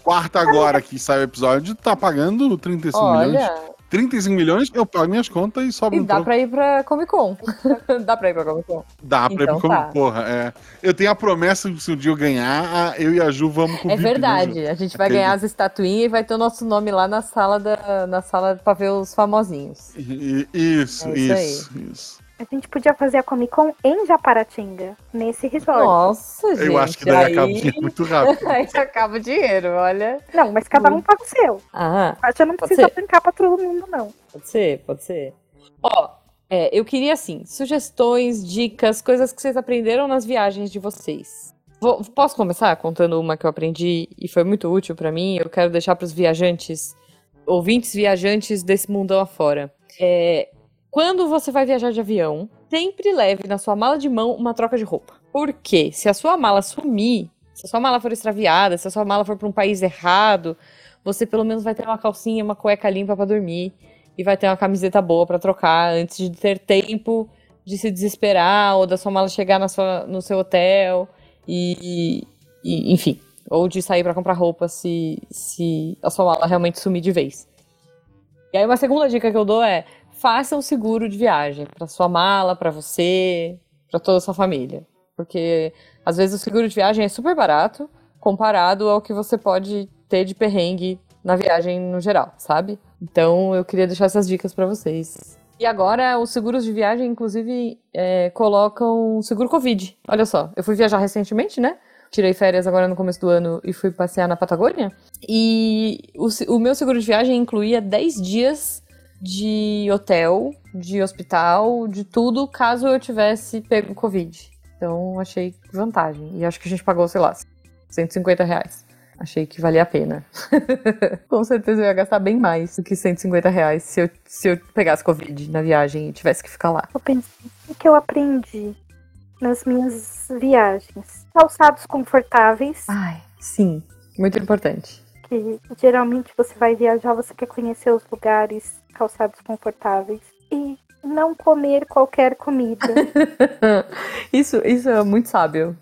Quarta agora que sai o episódio, tá pagando 35 milhões. Olha. 35 milhões, eu pago minhas contas e sobra E um dá troco. pra ir pra Comic Con. dá pra ir pra Comic Con. Dá pra Então ir pro tá. Porra, é. Eu tenho a promessa que se um dia eu ganhar, eu e a Ju vamos com o É VIP, né, verdade. Ju? A gente vai Aquele- ganhar as estatuinhas e vai ter o nosso nome lá na sala da, na sala pra ver os famosinhos. E- e- Isso, É isso isso, isso. A gente podia fazer a Comic Con em Japaratinga, nesse resort. Nossa, gente. Eu acho que daí aí... acaba o dinheiro muito rápido. aí acaba o dinheiro, olha. Não, mas cada um paga o seu. Ah, A gente não precisa brincar pra todo mundo, não. Pode ser, pode ser. Ó, é, eu queria, assim, sugestões, dicas, coisas que vocês aprenderam nas viagens de vocês. Vou- posso começar contando uma que eu aprendi e foi muito útil pra mim? Eu quero deixar pros viajantes, ouvintes viajantes desse mundão afora. É, quando você vai viajar de avião, sempre leve na sua mala de mão uma troca de roupa. Por quê? Se a sua mala sumir, se a sua mala for extraviada, se a sua mala for pra um país errado, você pelo menos vai ter uma calcinha, uma cueca limpa pra dormir. e vai ter uma camiseta boa pra trocar antes de ter tempo de se desesperar ou da sua mala chegar na sua, no seu hotel e, e enfim, ou de sair pra comprar roupa se, se a sua mala realmente sumir de vez. E aí uma segunda dica que eu dou é faça um seguro de viagem pra sua mala, pra você, pra toda a sua família, porque às vezes o seguro de viagem é super barato comparado ao que você pode ter de perrengue na viagem no geral, sabe? Então eu queria deixar essas dicas pra vocês. E agora os seguros de viagem, inclusive, é, colocam seguro Covid. Olha só, eu fui viajar recentemente, né? Tirei férias agora no começo do ano e fui passear na Patagônia. E o, o meu seguro de viagem incluía 10 dias de hotel, de hospital, de tudo, caso eu tivesse pego Covid. Então achei vantagem. E acho que a gente pagou, sei lá, 150 reais. Achei que valia a pena. Com certeza eu ia gastar bem mais do que 150 reais se eu, se eu pegasse Covid na viagem e tivesse que ficar lá. Eu pensei, o que eu aprendi nas minhas viagens? Calçados confortáveis, Ai, sim. Muito importante. que geralmente você vai viajar, você quer conhecer os lugares, calçados confortáveis. E não comer qualquer comida. isso, isso é muito sábio.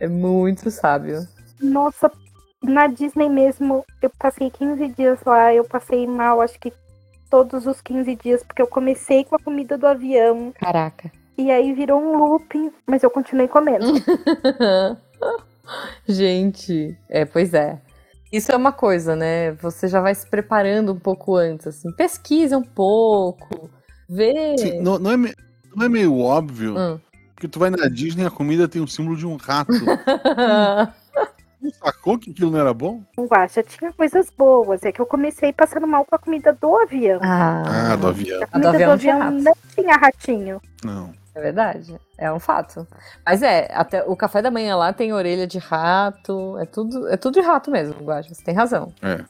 É muito sábio. Nossa, na Disney mesmo, eu passei 15 dias lá, eu passei mal, acho que todos os 15 dias, porque eu comecei com a comida do avião, Caraca. e aí virou um looping, mas eu continuei comendo. Gente, é, pois é. Isso é uma coisa, né? Você já vai se preparando um pouco antes, assim. Pesquisa um pouco, vê. Sim, não, não é, me- não é meio óbvio Hum. que tu vai na Disney e a comida tem o símbolo de um rato. Não sacou que aquilo não era bom? Já tinha coisas boas, é que eu comecei passando mal com a comida do avião. Ah, do avião. A comida avião do não tinha avião não tinha ratinho. Não. É verdade. É um fato. Mas é, até o café da manhã lá tem orelha de rato. É tudo, é tudo de rato mesmo, Guaxa. Você tem razão. É.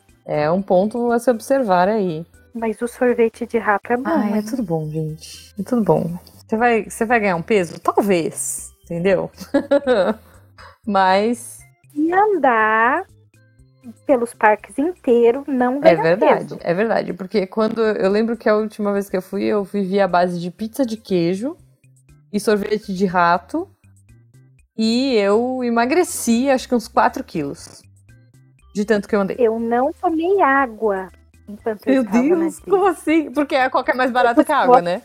É um ponto a se observar aí. Mas o sorvete de rato é bom. Ai, é tudo bom, gente. É tudo bom. Você vai, você vai ganhar um peso? Talvez. Entendeu? Mas E andar pelos parques inteiros não é ganha verdade. peso. É verdade. Porque quando. Eu lembro que a última vez que eu fui, eu vivi à base de pizza de queijo e sorvete de rato. E eu emagreci acho que uns 4 quilos. De tanto que eu andei. Eu não tomei água enquanto eu Meu estava na Deus, como assim? Porque a Coca é mais barata que a água, né?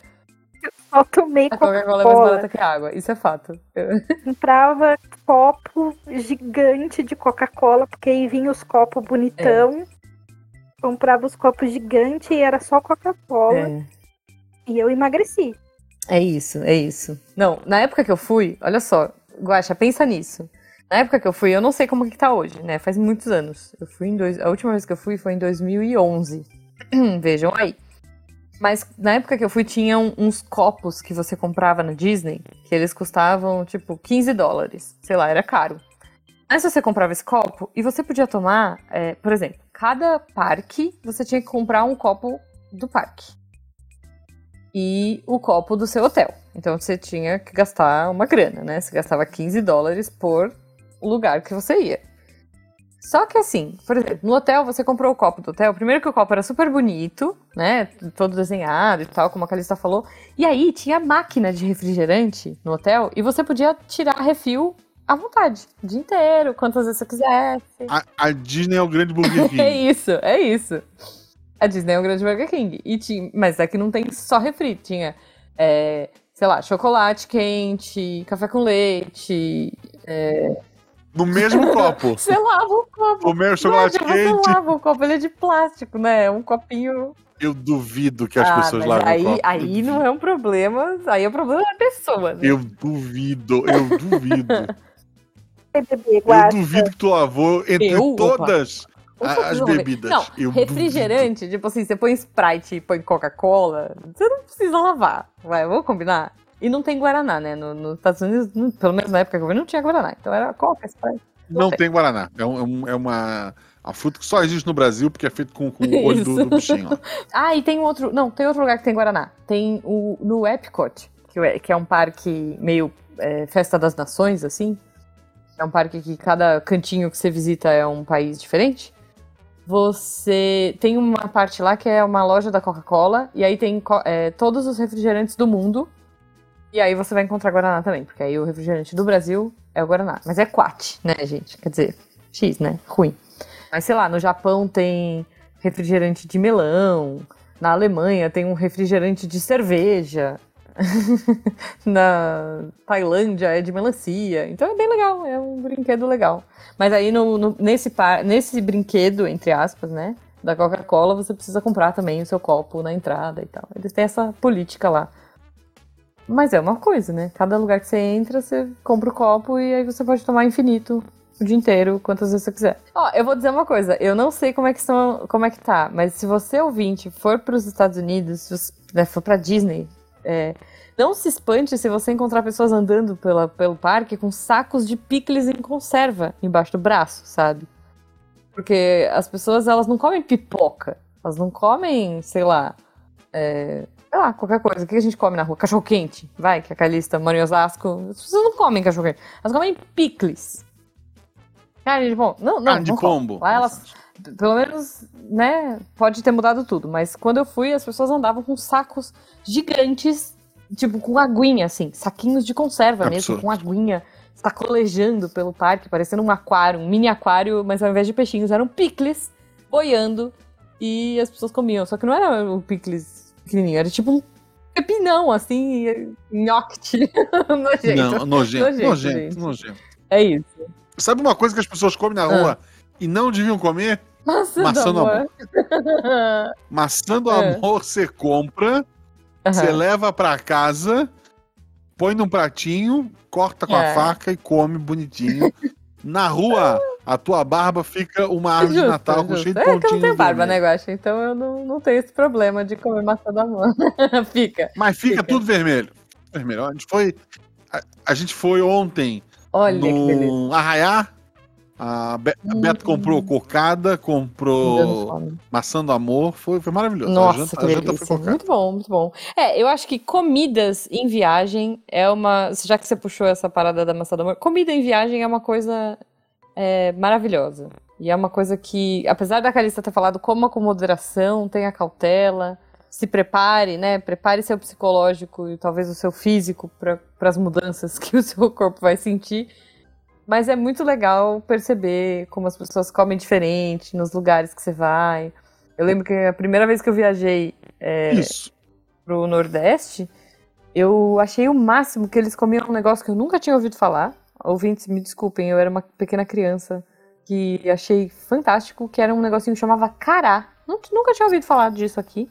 Só tomei A Coca-Cola é mais barata que a água. Isso é fato. Eu- Comprava copo gigante de Coca-Cola, porque aí vinha os copos bonitão. Comprava os copos gigantes e era só Coca-Cola. É. E eu emagreci. É isso, é isso. Não, na época que eu fui, olha só, Guaxa, pensa nisso. Na época que eu fui, eu não sei como que tá hoje, né? Faz muitos anos. Eu fui em dois, a última vez que eu fui foi em 2011. Vejam aí. Mas na época que eu fui, tinham uns copos que você comprava na Disney, que eles custavam, tipo, 15 dólares. Sei lá, era caro. Mas você comprava esse copo e você podia tomar, é, por exemplo, cada parque você tinha que comprar um copo do parque e o copo do seu hotel. Então você tinha que gastar uma grana, né? Você gastava 15 dólares por lugar que você ia. Só que assim, por exemplo, no hotel você comprou o copo do hotel. Primeiro que o copo era super bonito, né? Todo desenhado e tal, como a Calista falou. E aí tinha máquina de refrigerante no hotel e você podia tirar refil à vontade, o dia inteiro, quantas vezes você quisesse. A, a Disney é o grande Burger É isso, é isso. A Disney é um grande Burger King. E tinha, mas aqui não tem só refri. Tinha, é, sei lá, chocolate quente, café com leite. No mesmo copo. Você lava o copo. Comer chocolate Guaxa, Você quente. lava o copo, ele é de plástico, né? É um copinho. Eu duvido que as Ah, pessoas lavem aí, o copo. aí não é um problema. Aí é o problema da pessoa, né? Eu duvido, eu duvido. eu duvido que tu lavou entre Eu? todas Um a- pouquinho, as bebidas. Não, Eu refrigerante, tipo assim, você põe Sprite e põe Coca-Cola, você não precisa lavar. Vai, vou combinar. E não tem Guaraná, né? No- Nos Estados Unidos, não- pelo menos na época que eu vi, não tinha Guaraná. Então era Coca, Sprite. Não tem Guaraná. É, um- é é uma a fruta que só existe no Brasil porque é feito com, com o olho do, do bichinho. ó. Ah, e tem outro. Não, tem outro lugar que tem Guaraná. Tem o no Epcot, que é, que é um parque meio é, festa das nações, assim. É um parque que cada cantinho que você visita é um país diferente. Você tem uma parte lá que é uma loja da Coca-Cola, e aí tem é, todos os refrigerantes do mundo. E aí você vai encontrar Guaraná também, porque aí o refrigerante do Brasil é o Guaraná. Mas é Quat, né, gente? Quer dizer, X, né? Ruim. Mas sei lá, no Japão tem refrigerante de melão, na Alemanha tem um refrigerante de cerveja. Na Tailândia é de melancia. Então é bem legal, é um brinquedo legal. Mas aí no, no- nesse, par, nesse brinquedo, entre aspas, né? Da Coca-Cola, você precisa comprar também o seu copo na entrada e tal. Eles têm essa política lá. Mas é uma coisa, né? Cada lugar que você entra, você compra o copo e aí você pode tomar infinito o dia inteiro, quantas vezes você quiser. Ó, eu vou dizer uma coisa, eu não sei como é que são, como é que tá, mas se você ouvinte for para os Estados Unidos, se você, né, for para Disney, é, não se espante se você encontrar pessoas andando pela, pelo parque com sacos de picles em conserva embaixo do braço, sabe? Porque as pessoas, elas não comem pipoca, elas não comem, sei lá, é, sei lá, qualquer coisa. O que a gente come na rua? Cachorro quente, vai, que a Calista mora em Osasco. As pessoas não comem cachorro quente, elas comem picles. Cara, gente, bom, não, não, Carne de não comem. combo. Lá elas, pelo menos, né, pode ter mudado tudo, mas quando eu fui, as pessoas andavam com sacos gigantes, tipo, com aguinha, assim, saquinhos de conserva mesmo, Absurdo. com aguinha, sacolejando pelo parque, parecendo um aquário, um mini aquário, mas ao invés de peixinhos, eram picles boiando e as pessoas comiam. Só que não era o picles pequenininho, era tipo um pepinão, assim, nhoque nojento. Não, nojento, Nojento, nojento, nojento. É isso. Sabe uma coisa que as pessoas comem na rua e não deviam comer? Maçã, Maçã do do amor. Maçã do É. amor você compra, você Aham. leva pra casa, põe num pratinho, corta com a É. faca e come bonitinho. Na rua, a tua barba fica uma árvore de Justo, Natal com justo. cheio de É que eu pontinhos não tenho barba, né. Guaxa? Então eu não, não tenho esse problema de comer maçã do amor. Fica. Mas fica, Fica. tudo vermelho. Vermelho. A gente foi, a, a gente foi ontem Olha que beleza. no Arraiá. A, Be Beto comprou cocada, comprou maçã do amor. Foi, foi maravilhoso. Nossa, a janta, a janta foi cocada. Muito bom, muito bom. É, eu acho que comidas em viagem é uma. Já que você puxou essa parada da maçã do amor, comida em viagem é uma coisa é, maravilhosa. E é uma coisa que, apesar da Calista ter falado, coma com moderação, tenha cautela, se prepare, né? Prepare seu psicológico e talvez o seu físico para as mudanças que o seu corpo vai sentir. Mas é muito legal perceber como as pessoas comem diferente nos lugares que você vai. Eu lembro que a primeira vez que eu viajei é, Isso. pro Nordeste, eu achei o máximo que eles comiam um negócio que eu nunca tinha ouvido falar. Ouvintes, me desculpem, eu era uma pequena criança que achei fantástico, que era um negocinho que chamava cará. Nun- Nunca tinha ouvido falar disso aqui.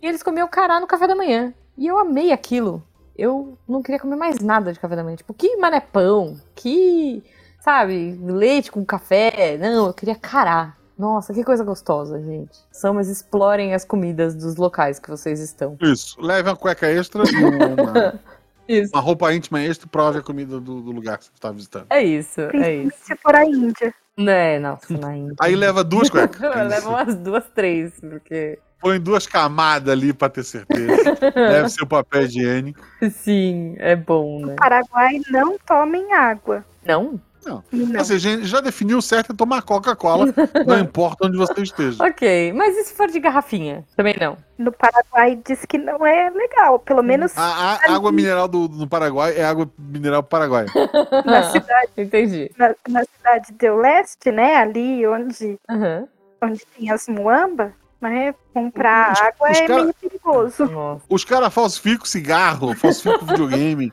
E eles comiam cará no café da manhã. E eu amei aquilo. Eu não queria comer mais nada de café da manhã. Tipo, que mané pão, que, sabe, leite com café. Não, eu queria cará. Nossa, que coisa gostosa, gente. São, mas explorem as comidas dos locais que vocês estão. Isso. Leve uma cueca extra e uma, Isso. uma roupa íntima extra e prove a comida do, do lugar que você está visitando. É isso, é isso. se for a Índia. Né, nossa, na Índia. Aí leva duas cuecas. Leva umas duas, três, porque. Põe duas camadas ali pra ter certeza. Leve seu papel higiênico. Sim, é bom, né? Paraguai não tomem água. Não? Não. Assim, a gente já definiu certo é tomar Coca-Cola, não importa onde você esteja. Ok, mas e se for de garrafinha? Também não. No Paraguai diz que não é legal. Pelo menos A, a- água mineral do, do Paraguai é água mineral paraguaia. na cidade, Entendi. na, na cidade do leste, né? Ali onde, Aham. onde tem as muambas, né? Comprar Os- água os é cara- meio perigoso. Nossa. Os caras falsificam cigarro, falsificam videogame.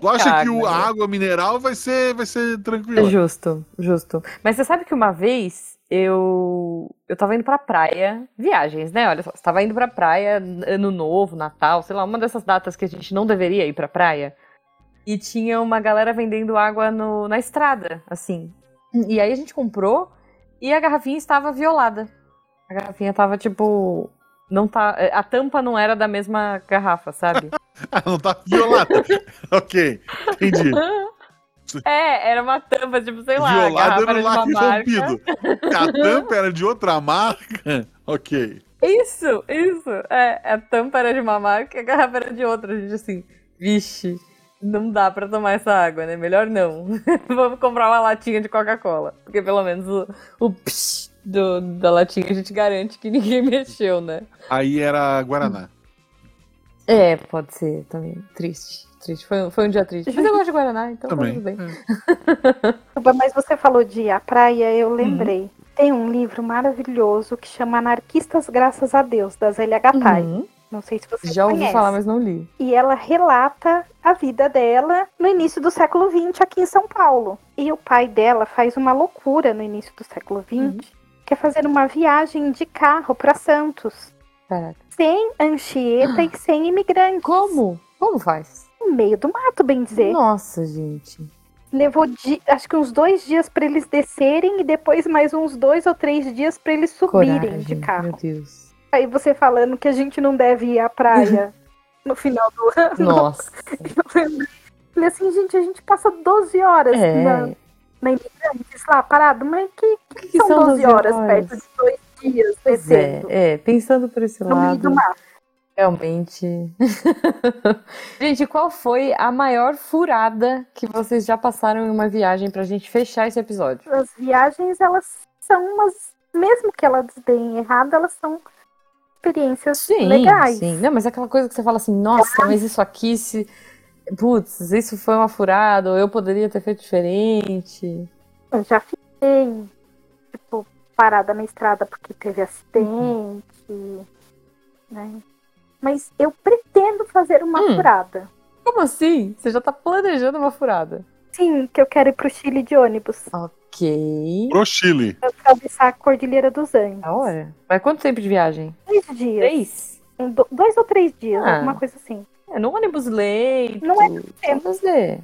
Tu acha que o- a né? água mineral vai ser, vai ser É tranquila? Justo, justo. Mas você sabe que uma vez eu eu tava indo pra praia, viagens, né? Olha só, você tava indo pra praia, ano novo, Natal, sei lá, uma dessas datas que a gente não deveria ir pra praia. E tinha uma galera vendendo água no, na estrada, assim. E aí a gente comprou e a garrafinha estava violada. A garrafinha tava tipo não tá, a tampa não era da mesma garrafa, sabe? Ah, não tá violada. ok, entendi. É, era uma tampa, tipo, sei lá, Violada era lápis marca. rompido. A tampa era de outra marca. Ok. Isso, isso. É, a tampa era de uma marca e a garrafa era de outra. A gente assim, vixe, não dá pra tomar essa água, né? Melhor não. Vamos comprar uma latinha de Coca-Cola. Porque pelo menos o, o psh do, da latinha, a gente garante que ninguém mexeu, né? Aí era Guaraná. É, pode ser também. Triste. Triste. Foi, foi um dia triste. Mas eu gosto de Guaraná, então tá Também. tudo bem. Mas você falou de ir à praia, eu lembrei. Tem um livro maravilhoso que chama Anarquistas Graças a Deus, da Zélia Gattai. Uhum. Não sei se você Já ouvi conhece. falar, mas não li. E ela relata a vida dela no início do século XX aqui em São Paulo. E o pai dela faz uma loucura no início do século XX, Uhum. Que é fazer uma viagem de carro para Santos, Caraca. sem Anchieta e sem imigrantes. Como? Como faz? No meio do mato, bem dizer. Nossa, gente. Levou acho que uns dois dias para eles descerem e depois mais uns dois ou três dias para eles subirem Coragem, de carro. meu Deus. Aí você falando que a gente não deve ir à praia no final do ano. Nossa. Eu. Falei assim, gente, a gente passa 12 horas É. na Imigrantes lá parado, mas que, que, que são, são 12 12 horas, horas? perto de dois dias é, é, pensando por esse no lado, realmente. gente, qual foi a maior furada que vocês já passaram em uma viagem pra gente fechar esse episódio? As viagens, elas são umas, mesmo que elas deem errado, elas são experiências Sim, legais. sim. Não, mas aquela coisa que você fala assim, nossa, mas isso aqui se. Putz, isso foi uma furada, ou eu poderia ter feito diferente. Eu já fiquei, tipo, parada na estrada porque teve acidente, né? Mas eu pretendo fazer uma Hum. furada. Como assim? Você já tá planejando uma furada? Sim, que eu quero ir pro Chile de ônibus. Ok. Pro Chile. Pra atravessar a Cordilheira dos Andes. Da hora. Mas quanto tempo de viagem? Três dias. Três? Um, do- dois ou três dias, Ah. alguma coisa assim. É, no ônibus leito. Não é tempo. Ver.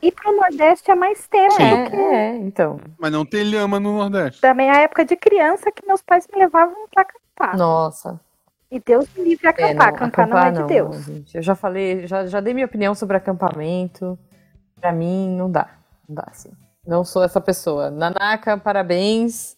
Ir pro Nordeste é mais tempo Sim. do que É, é, então. Mas não tem lhama no Nordeste. também a época de criança que meus pais me levavam pra acampar. Nossa. E Deus me livre É, acampar. não, acampar não é de Deus. não, gente. Eu já falei, já, já dei minha opinião sobre acampamento. Pra mim, não dá. Não dá, assim. Não sou essa pessoa. Nanaka, parabéns.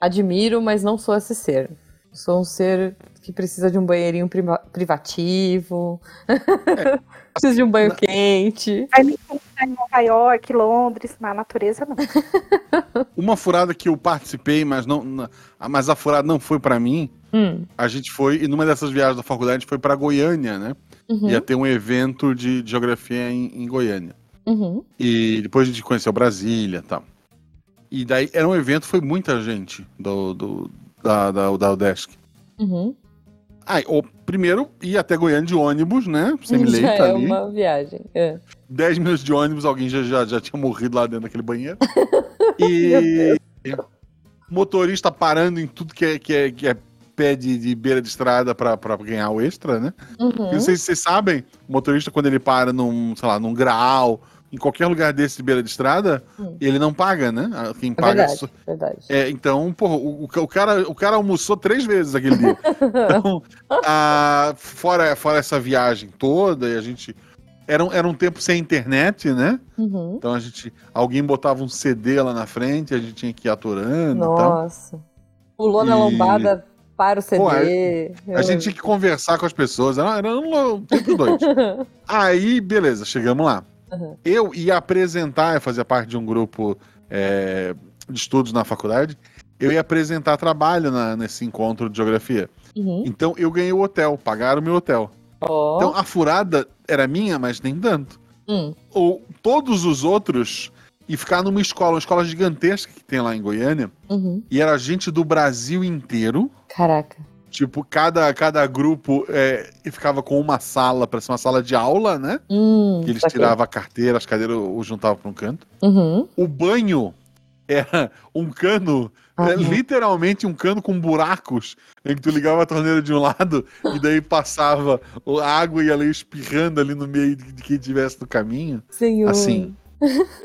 Admiro, mas não sou esse ser. Sou um ser que precisa de um banheirinho priva- privativo. precisa de um banho Na- quente. Vai me encontrar em Nova York, Londres, na natureza não. Uma furada que eu participei, mas não, mas a furada não foi pra mim. Hum. A gente foi, e numa dessas viagens da faculdade, a gente foi pra Goiânia, né? Uhum. Ia ter um evento de, de geografia em, em Goiânia. Uhum. E depois a gente conheceu Brasília e tal. E daí era um evento, foi muita gente do, do, da, da, da UDESC. Uhum. Ah, o, primeiro ia até Goiânia de ônibus, né? Semi-leito Já é ali. uma viagem. É. 10 minutos de ônibus, alguém já, já, já tinha morrido lá dentro daquele banheiro. E motorista parando em tudo que é, que é, que é pé de, de beira de estrada pra, pra ganhar o extra, né? Uhum. Sei se vocês sabem, o motorista, quando ele para num, sei lá, num grau, em qualquer lugar desse de beira de estrada, Hum. ele não paga, né? Ah, Quem É paga. verdade, só- verdade. É, então, porra, o, o cara, o cara almoçou três vezes aquele dia. Então, a- fora, fora essa viagem toda, e a gente. Era um, era um tempo sem internet, né? Uhum. Então a gente. Alguém botava um CD lá na frente, a gente tinha que ir aturando. Nossa. Pulou na E- lombada para o CD. Pô, A gente tinha que conversar com as pessoas, era, era um um tempo doido. Aí, beleza, chegamos lá. Uhum. Eu ia apresentar, eu fazia parte de um grupo é, de estudos na faculdade, eu ia apresentar trabalho na- nesse encontro de geografia. Uhum. Então eu ganhei o hotel, pagaram o meu hotel. Ó. Então a furada era minha, mas nem tanto. Hum. Ou todos os outros e ficar numa escola, uma escola gigantesca que tem lá em Goiânia, Uhum. e era gente do Brasil inteiro. Caraca. Tipo, cada, cada grupo é, e ficava com uma sala, para ser uma sala de aula, né? Hum, Que eles tiravam a carteira, as cadeiras o juntavam para um canto. Uhum. O banho era um cano, é, literalmente um cano com buracos, em que tu ligava a torneira de um lado e daí passava a água e ia ali espirrando ali no meio de quem estivesse no caminho. Senhor. Assim,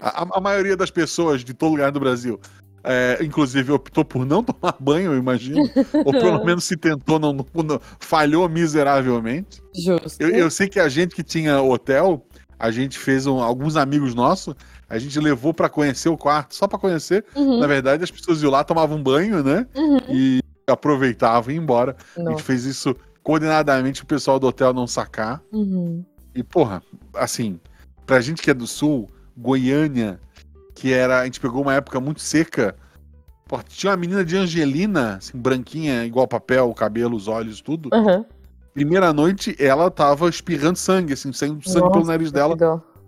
a, a maioria das pessoas de todo lugar do Brasil, é, inclusive, optou por não tomar banho, eu imagino, ou pelo menos se tentou, não, não- falhou miseravelmente. Justo. Eu, eu sei que a gente que tinha hotel, a gente fez um- alguns amigos nossos, a gente levou pra conhecer o quarto, só pra conhecer. Uhum. Na verdade, as pessoas iam lá, tomavam banho, né? Uhum. E aproveitavam e iam embora. A Nossa. gente fez isso coordenadamente o pessoal do hotel não sacar. Uhum. E, porra, assim, pra gente que é do sul, Goiânia, que era. A gente pegou uma época muito seca. Pô, tinha uma menina de Angelina, assim, branquinha, igual papel, o cabelo, os olhos, tudo. Aham. Primeira noite, ela tava espirrando sangue, assim, saindo sangue pelo Nossa, nariz dela,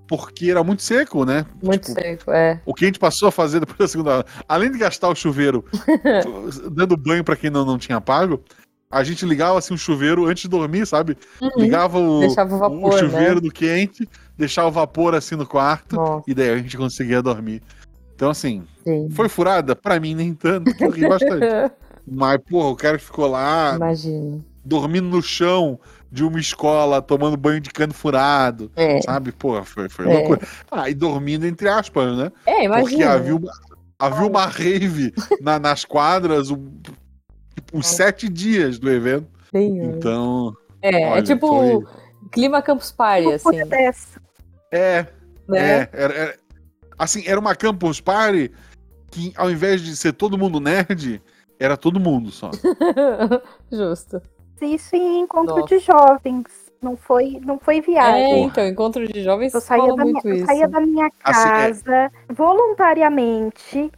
porque era muito seco, né? Muito Tipo, seco, é. O que a gente passou a fazer depois da segunda além de gastar o chuveiro dando banho pra quem não, não tinha pago, a gente ligava assim o chuveiro antes de dormir, sabe? Uhum. Ligava o, o vapor, né? chuveiro do quente, deixava o vapor assim no quarto, Nossa, e daí a gente conseguia dormir. Então, assim, sim. foi furada? Pra mim, nem tanto, que eu ri bastante. Mas, porra, o cara que ficou lá Imagino. dormindo no chão de uma escola, tomando banho de cano furado, É, sabe? Porra, foi, foi É. loucura. Ah, e dormindo entre aspas, né? é Porque imagina. havia uma, havia uma rave na- nas quadras um- tipo, uns sete dias do evento. Sim, Então, é, é olha, tipo foi- clima Campus Party, assim. Dessa. É, Né? é, era, era- assim, era uma campus party que ao invés de ser todo mundo nerd, era todo mundo só. Justo. Isso em encontro Nossa. de jovens. Não foi, não foi É, viagem. então, encontro de jovens Eu saía, da minha, muito eu isso. saía da minha Assim, é- casa voluntariamente,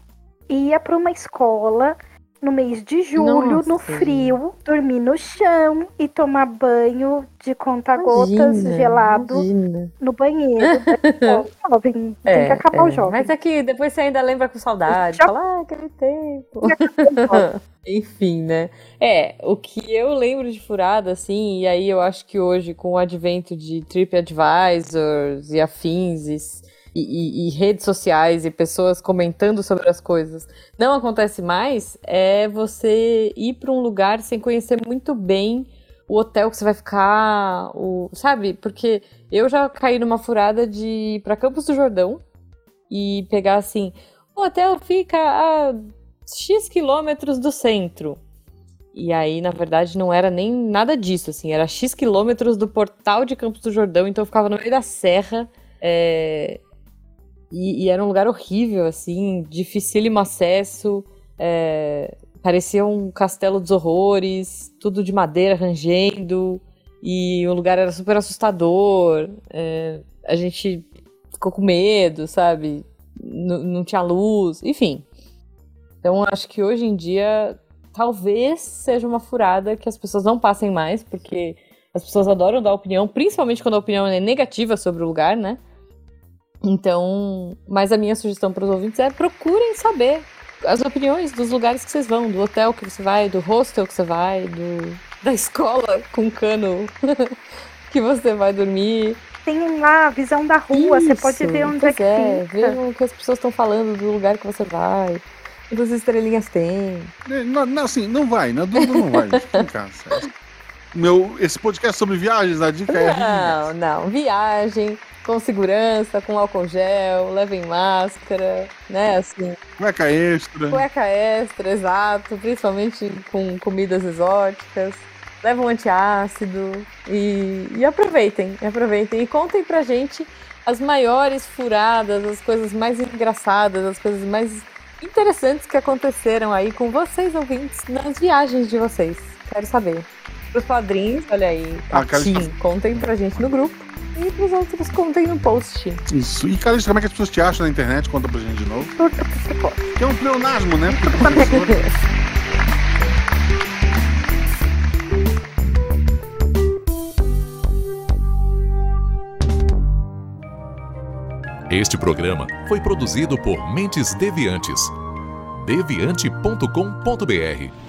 ia para uma escola no mês de julho, Nossa, no frio, dormir no chão e tomar banho de conta-gotas gelado imagina. no banheiro. Bom, jovem, tem que É, acabar o é. jovem. Mas é que depois você ainda lembra com saudade. Já- Fala, ah, aquele tempo. O. Enfim, né? É, o que eu lembro de furada, assim, e aí eu acho que hoje, com o advento de TripAdvisors e afins e, e- redes sociais e pessoas comentando sobre as coisas, não acontece mais, é você ir para um lugar sem conhecer muito bem o hotel que você vai ficar, o, sabe? Porque eu já caí numa furada de ir para Campos do Jordão e pegar assim, o hotel fica a X quilômetros do centro. E aí, na verdade, não era nem nada disso, assim, era X quilômetros do portal de Campos do Jordão, então eu ficava no meio da serra. é, E, e era um lugar horrível, assim, dificílimo acesso. é, Parecia um castelo dos horrores, tudo de madeira rangendo. E o lugar era super assustador. é, A gente ficou com medo, sabe? N- não tinha luz, enfim. Então acho que hoje em dia talvez seja uma furada que as pessoas não passem mais, porque as pessoas adoram dar opinião, principalmente quando a opinião é negativa sobre o lugar, né? Então, mas a minha sugestão para os ouvintes é procurem saber as opiniões dos lugares que vocês vão, do hotel que você vai, do hostel que você vai, do, da escola com cano que você vai dormir. Tem lá a visão da rua, você pode Isso, ver onde é que é, fica. ver o que as pessoas estão falando do lugar que você vai, quantas estrelinhas tem. É, Não, não, assim, não vai, na dúvida não vai. gente. Meu, esse podcast sobre viagens, a dica é. Não, não. Viagem com segurança, com álcool gel, levem máscara, né? Assim, Cueca extra. cueca extra, exato, principalmente com comidas exóticas. Leva um antiácido e, e aproveitem, aproveitem. E contem pra gente as maiores furadas, as coisas mais engraçadas, as coisas mais interessantes que aconteceram aí com vocês, ouvintes, nas viagens de vocês. Quero saber. Pros padrinhos, olha aí, Ah, Tim, contem pra gente no grupo. E pros outros, contem no post. Isso. E, cara, como é que as pessoas te acham na internet? Conta pra gente de novo. Tudo que se pode. Que é um pleonasmo, né? Porque professor- Este programa foi produzido por Mentes Deviantes. deviante.com.br.